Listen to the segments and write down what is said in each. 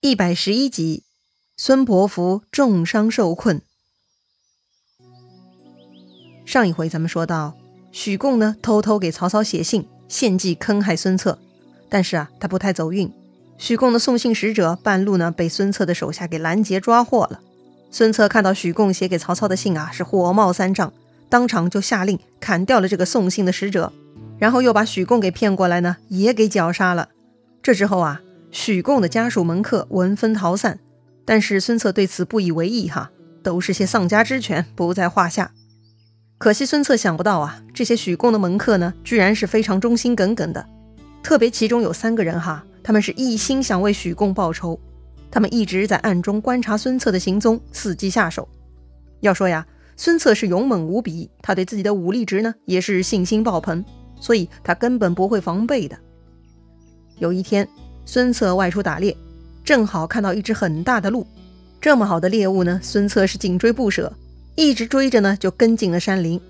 一百十一集，孙伯符重伤受困。上一回咱们说到，许贡呢偷偷给曹操写信，献计坑害孙策，但是啊，他不太走运。许贡的送信使者半路呢被孙策的手下给拦截抓获了。孙策看到许贡写给曹操的信啊，是火冒三丈，当场就下令砍掉了这个送信的使者，然后又把许贡给骗过来呢，也给绞杀了。这之后啊。许贡的家属门客闻风逃散，但是孙策对此不以为意，哈，都是些丧家之犬，不在话下。可惜孙策想不到啊，这些许贡的门客呢，居然是非常忠心耿耿的，特别其中有三个人哈，他们是一心想为许贡报仇，他们一直在暗中观察孙策的行踪，伺机下手。要说呀，孙策是勇猛无比，他对自己的武力值呢，也是信心爆棚，所以他根本不会防备的。有一天。孙策外出打猎，正好看到一只很大的鹿。这么好的猎物呢，孙策是紧追不舍，一直追着呢，就跟进了山林。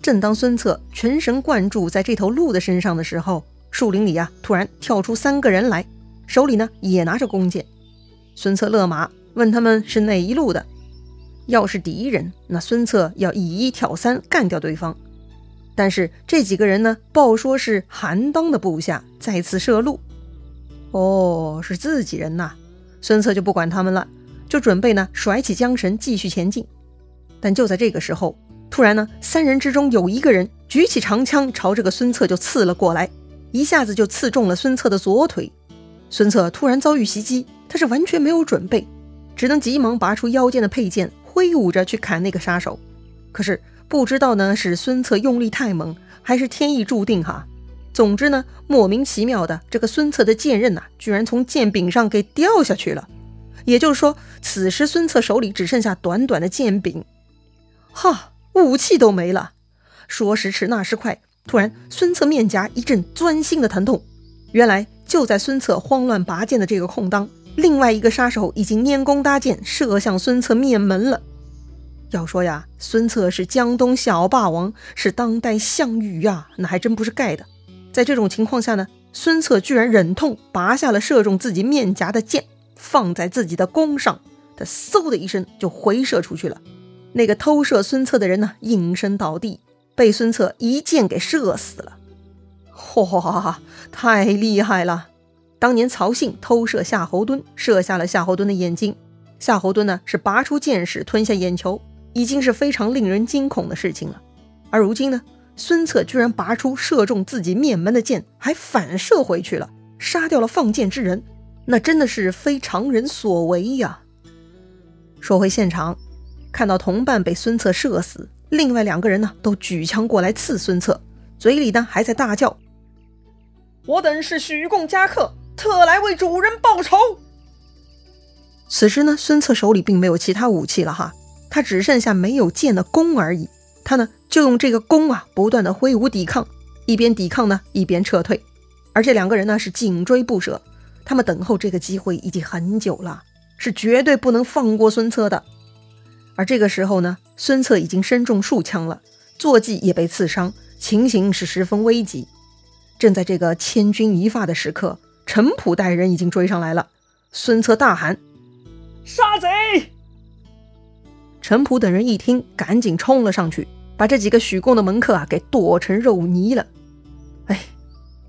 正当孙策全神贯注在这头鹿的身上的时候，树林里啊，突然跳出三个人来，手里呢也拿着弓箭。孙策勒马，问他们是哪一路的。要是敌人，那孙策要以一挑三干掉对方。但是这几个人呢，报说是韩当的部下，再次射鹿。哦，是自己人呐！孙策就不管他们了，就准备呢甩起缰绳继续前进。但就在这个时候，突然呢，三人之中有一个人举起长枪朝这个孙策就刺了过来，一下子就刺中了孙策的左腿。孙策突然遭遇袭击，他是完全没有准备，只能急忙拔出腰间的佩剑，挥舞着去砍那个杀手。可是不知道呢是孙策用力太猛，还是天意注定哈。总之呢，莫名其妙的，这个孙策的剑刃呐，居然从剑柄上给掉下去了。也就是说，此时孙策手里只剩下短短的剑柄，哈，武器都没了。说时迟，那时快，突然，孙策面颊一阵钻心的疼痛。原来就在孙策慌乱拔剑的这个空当，另外一个杀手已经拈弓搭箭，射向孙策面门了。要说呀，孙策是江东小霸王，是当代项羽呀，那还真不是盖的。在这种情况下呢，孙策居然忍痛拔下了射中自己面颊的箭，放在自己的弓上。他嗖的一声就回射出去了。那个偷射孙策的人呢，应声倒地，被孙策一箭给射死了。哇，太厉害了！当年曹信偷射夏侯惇，射下了夏侯惇的眼睛。夏侯惇呢，是拔出剑矢吞下眼球，已经是非常令人惊恐的事情了。而如今呢？孙策居然拔出射中自己面门的箭，还反射回去了，杀掉了放箭之人，那真的是非常人所为呀。说回现场，看到同伴被孙策射死，另外两个人呢都举枪过来刺孙策，嘴里呢还在大叫：“我等是许贡家客，特来为主人报仇。”此时呢，孙策手里并没有其他武器了哈，他只剩下没有剑的弓而已。他呢，就用这个弓啊，不断的挥舞抵抗，一边抵抗呢，一边撤退。而这两个人呢，是紧追不舍，他们等候这个机会已经很久了，是绝对不能放过孙策的。而这个时候呢，孙策已经身中数枪了，坐骑也被刺伤，情形是十分危急。正在这个千钧一发的时刻，陈普带人已经追上来了。孙策大喊：“杀贼！”陈普等人一听，赶紧冲了上去，把这几个许贡的门客啊给剁成肉泥了。哎，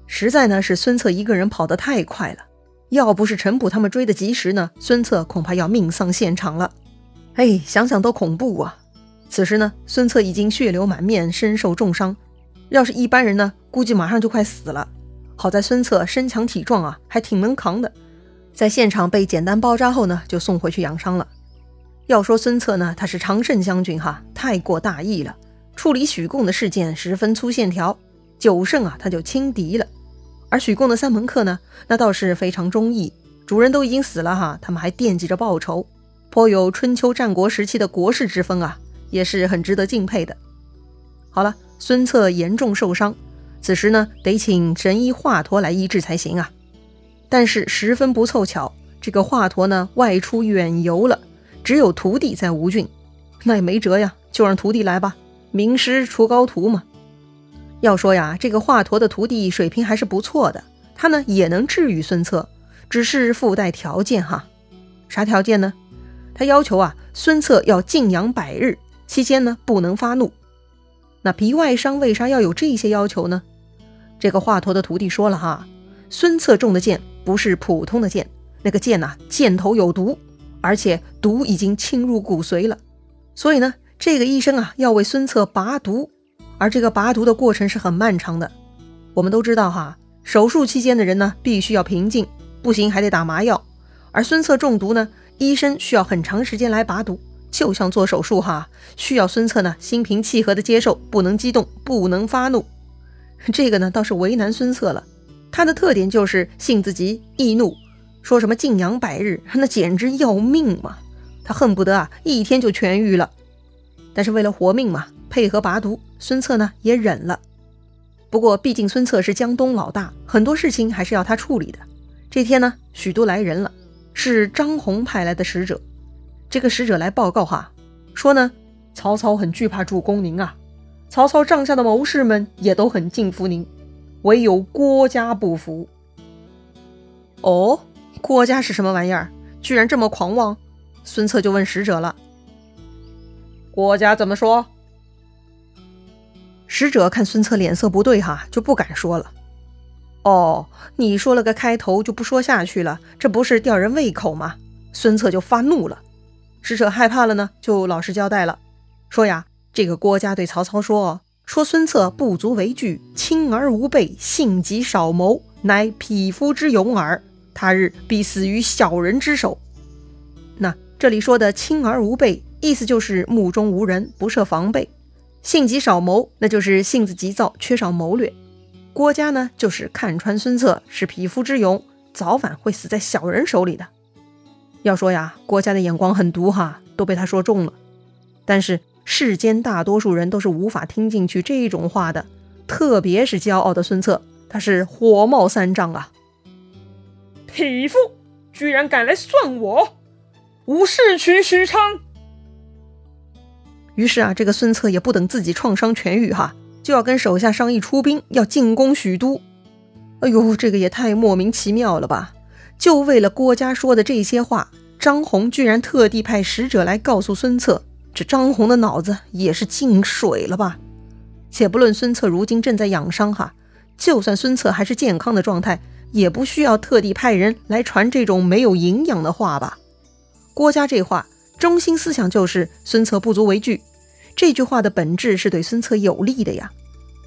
实在呢是孙策一个人跑得太快了，要不是陈普他们追得及时呢，孙策恐怕要命丧现场了。哎，想想都恐怖啊！此时呢，孙策已经血流满面，身受重伤，要是一般人呢，估计马上就快死了。好在孙策身强体壮啊，还挺能扛的，在现场被简单包扎后呢，就送回去养伤了。要说孙策呢，他是常胜将军哈，太过大意了，处理许贡的事件十分粗线条，九胜啊他就轻敌了。而许贡的三门客呢，那倒是非常忠义，主人都已经死了哈，他们还惦记着报仇，颇有春秋战国时期的国士之风啊，也是很值得敬佩的。好了，孙策严重受伤，此时呢得请神医华佗来医治才行啊。但是十分不凑巧，这个华佗呢外出远游了。只有徒弟在吴郡，那也没辙呀，就让徒弟来吧，名师出高徒嘛。要说呀，这个华佗的徒弟水平还是不错的，他呢也能治愈孙策，只是附带条件哈，啥条件呢？他要求啊，孙策要静养百日，期间呢不能发怒。那皮外伤为啥要有这些要求呢？这个华佗的徒弟说了哈，孙策中的箭不是普通的箭，那个箭呐，箭头有毒，而且毒已经侵入骨髓了。所以呢，这个医生啊要为孙策拔毒，而这个拔毒的过程是很漫长的。我们都知道哈，手术期间的人呢必须要平静，不行还得打麻药。而孙策中毒呢？医生需要很长时间来拔毒，就像做手术哈，需要孙策呢心平气和的接受，不能激动，不能发怒。这个呢倒是为难孙策了，他的特点就是性子急、易怒，说什么静养百日，那简直要命嘛！他恨不得啊一天就痊愈了。但是为了活命嘛，配合拔毒，孙策呢也忍了。不过毕竟孙策是江东老大，很多事情还是要他处理的。这天呢，许都来人了。是张宏派来的使者，这个使者来报告哈，说呢，曹操很惧怕主公您啊，曹操帐下的谋士们也都很敬服您，唯有郭嘉不服。哦，郭嘉是什么玩意儿？居然这么狂妄？孙策就问使者了。郭嘉怎么说？使者看孙策脸色不对哈，就不敢说了。哦，你说了个开头就不说下去了，这不是吊人胃口吗？孙策就发怒了，使者害怕了呢，就老实交代了，说呀，这个郭嘉对曹操说，说孙策不足为惧，轻而无备，性急少谋，乃匹夫之勇耳，他日必死于小人之手。那这里说的轻而无备，意思就是目中无人，不设防备；性急少谋，那就是性子急躁，缺少谋略。郭嘉呢，就是看穿孙策是匹夫之勇，早晚会死在小人手里的。要说呀，郭嘉的眼光很毒哈，都被他说中了。但是世间大多数人都是无法听进去这种话的，特别是骄傲的孙策，他是火冒三丈啊！匹夫，居然敢来算我！吾誓取许昌。于是啊，这个孙策也不等自己创伤痊愈哈。就要跟手下商议出兵，要进攻许都。哎呦，这个也太莫名其妙了吧！就为了郭嘉说的这些话，张宏居然特地派使者来告诉孙策。这张宏的脑子也是进水了吧？且不论孙策如今正在养伤哈，就算孙策还是健康的状态，也不需要特地派人来传这种没有营养的话吧？郭嘉这话中心思想就是孙策不足为惧。这句话的本质是对孙策有利的呀。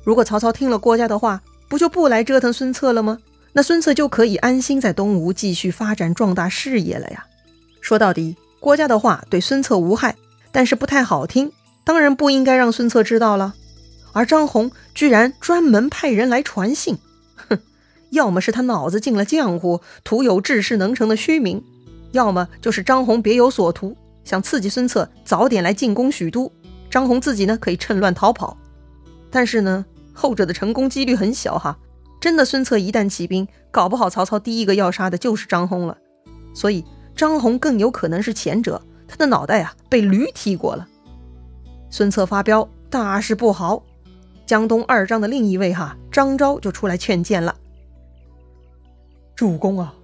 如果曹操听了郭嘉的话，不就不来折腾孙策了吗？那孙策就可以安心在东吴继续发展壮大事业了呀。说到底，郭嘉的话对孙策无害，但是不太好听，当然不应该让孙策知道了。而张宏居然专门派人来传信，哼，要么是他脑子进了浆糊，徒有治世能成的虚名；要么就是张宏别有所图，想刺激孙策早点来进攻许都。张宏自己呢，可以趁乱逃跑，但是呢，后者的成功几率很小哈。真的，孙策一旦起兵，搞不好曹操第一个要杀的就是张宏了。所以张宏更有可能是前者，他的脑袋啊被驴踢过了。孙策发飙，大事不好。江东二张的另一位哈张昭就出来劝谏了：“主公啊，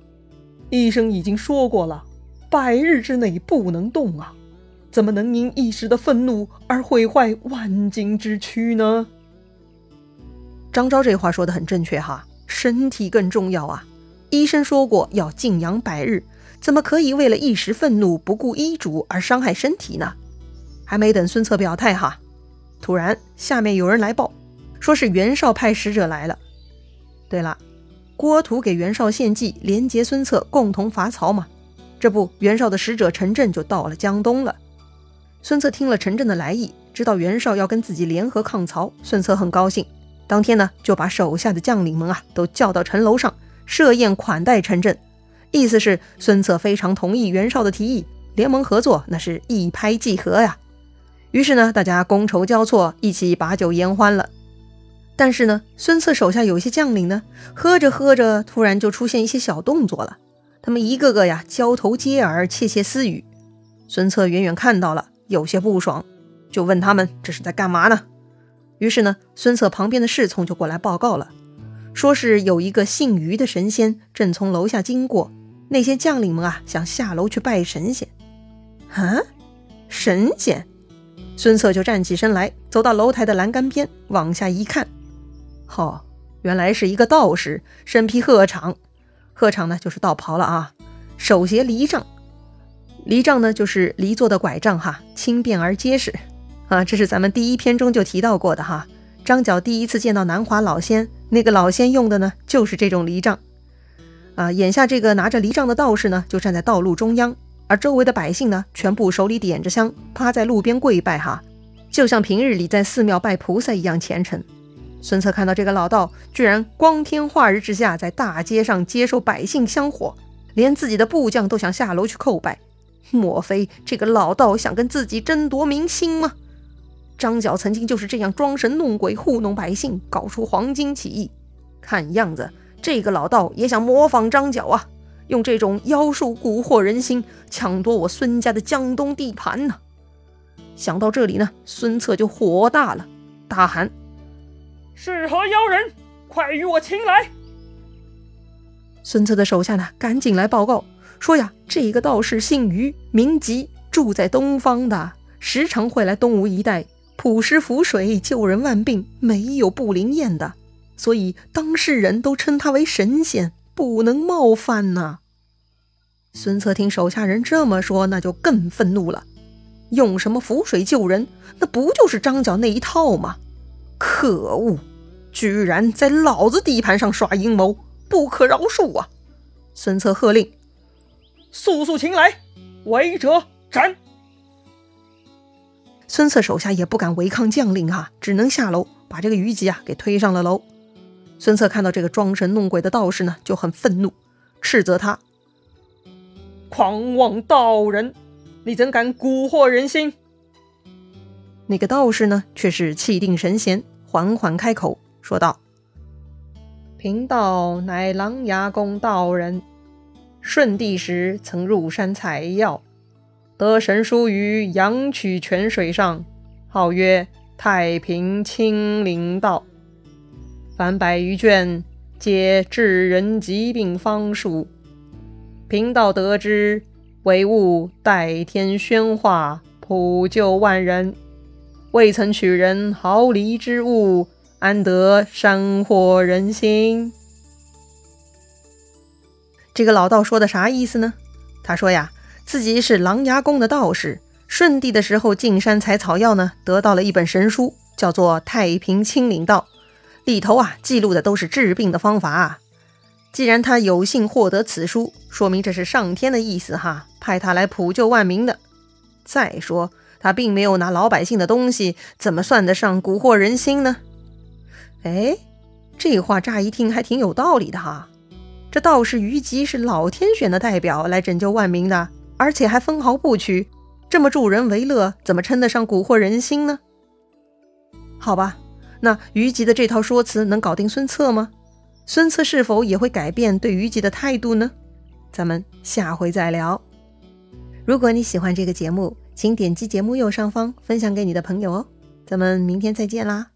医生已经说过了，百日之内不能动啊。”怎么能因一时的愤怒而毁坏万金之躯呢？张昭这话说的很正确哈，身体更重要啊！医生说过要静养百日，怎么可以为了一时愤怒不顾医嘱而伤害身体呢？还没等孙策表态哈，突然下面有人来报，说是袁绍派使者来了。对了，郭图给袁绍献计，连结孙策，共同伐曹嘛。这不，袁绍的使者陈震就到了江东了。孙策听了陈震的来意，知道袁绍要跟自己联合抗曹，孙策很高兴。当天呢，就把手下的将领们啊都叫到城楼上设宴款待陈震，意思是孙策非常同意袁绍的提议，联盟合作那是一拍即合呀。于是呢，大家觥筹交错，一起把酒言欢了。但是呢，孙策手下有些将领呢，喝着喝着，突然就出现一些小动作了，他们一个个呀交头接耳，窃窃私语。孙策远远看到了。有些不爽，就问他们这是在干嘛呢？于是呢，孙策旁边的侍从就过来报告了，说是有一个姓于的神仙正从楼下经过，那些将领们啊，想下楼去拜神仙。啊，神仙！孙策就站起身来，走到楼台的栏杆边，往下一看，哦，原来是一个道士，身披鹤氅，鹤氅呢就是道袍了啊，手携犁杖，犁杖呢就是犁做的拐杖哈，轻便而结实啊，这是咱们第一篇中就提到过的哈。张角第一次见到南华老仙，那个老仙用的呢就是这种犁杖。啊，眼下这个拿着犁杖的道士呢，就站在道路中央，而周围的百姓呢，全部手里点着香，趴在路边跪拜，哈，就像平日里在寺庙拜菩萨一样虔诚。孙策看到这个老道居然光天化日之下在大街上接受百姓香火，连自己的部将都想下楼去叩拜，莫非这个老道想跟自己争夺民心吗？张角曾经就是这样装神弄鬼糊弄百姓，搞出黄巾起义，看样子。这个老道也想模仿张角啊，用这种妖术蛊惑人心，抢夺我孙家的江东地盘呢。想到这里呢，孙策就火大了，大喊：“是何妖人？快与我擒来！”孙策的手下呢，赶紧来报告说呀：“这个道士姓于，名吉，住在东方的，时常会来东吴一带普施符水，救人万病，没有不灵验的。”所以当事人都称他为神仙，不能冒犯呐。孙策听手下人这么说，那就更愤怒了。用什么符水救人？那不就是张角那一套吗？可恶！居然在老子地盘上耍阴谋，不可饶恕啊！孙策喝令：“速速擒来，违者斩！”孙策手下也不敢违抗将令啊，只能下楼把这个虞姬啊给推上了楼。孙策看到这个装神弄鬼的道士呢，就很愤怒，斥责他：“狂妄道人，你怎敢蛊惑人心？”那个道士呢，却是气定神闲，缓缓开口说道：“贫道乃琅琊宫道人，顺帝时曾入山采药，得神书于阳曲泉水上，号曰太平清灵道。”凡百余卷，皆治人疾病方术。贫道得知，唯物代天宣化，普救万人。未曾取人毫厘之物，安得山惑人心？这个老道说的啥意思呢？他说呀，自己是琅琊宫的道士，顺帝的时候进山采草药呢，得到了一本神书，叫做《太平清灵道》。里头啊记录的都是治病的方法啊。既然他有幸获得此书，说明这是上天的意思哈，派他来普救万民的。再说他并没有拿老百姓的东西，怎么算得上蛊惑人心呢？哎，这话乍一听还挺有道理的哈。这道士虞吉是老天选的代表来拯救万民的，而且还分毫不取，这么助人为乐，怎么称得上蛊惑人心呢？好吧。那虞吉的这套说辞能搞定孙策吗？孙策是否也会改变对虞吉的态度呢？咱们下回再聊。如果你喜欢这个节目，请点击节目右上方分享给你的朋友哦。咱们明天再见啦！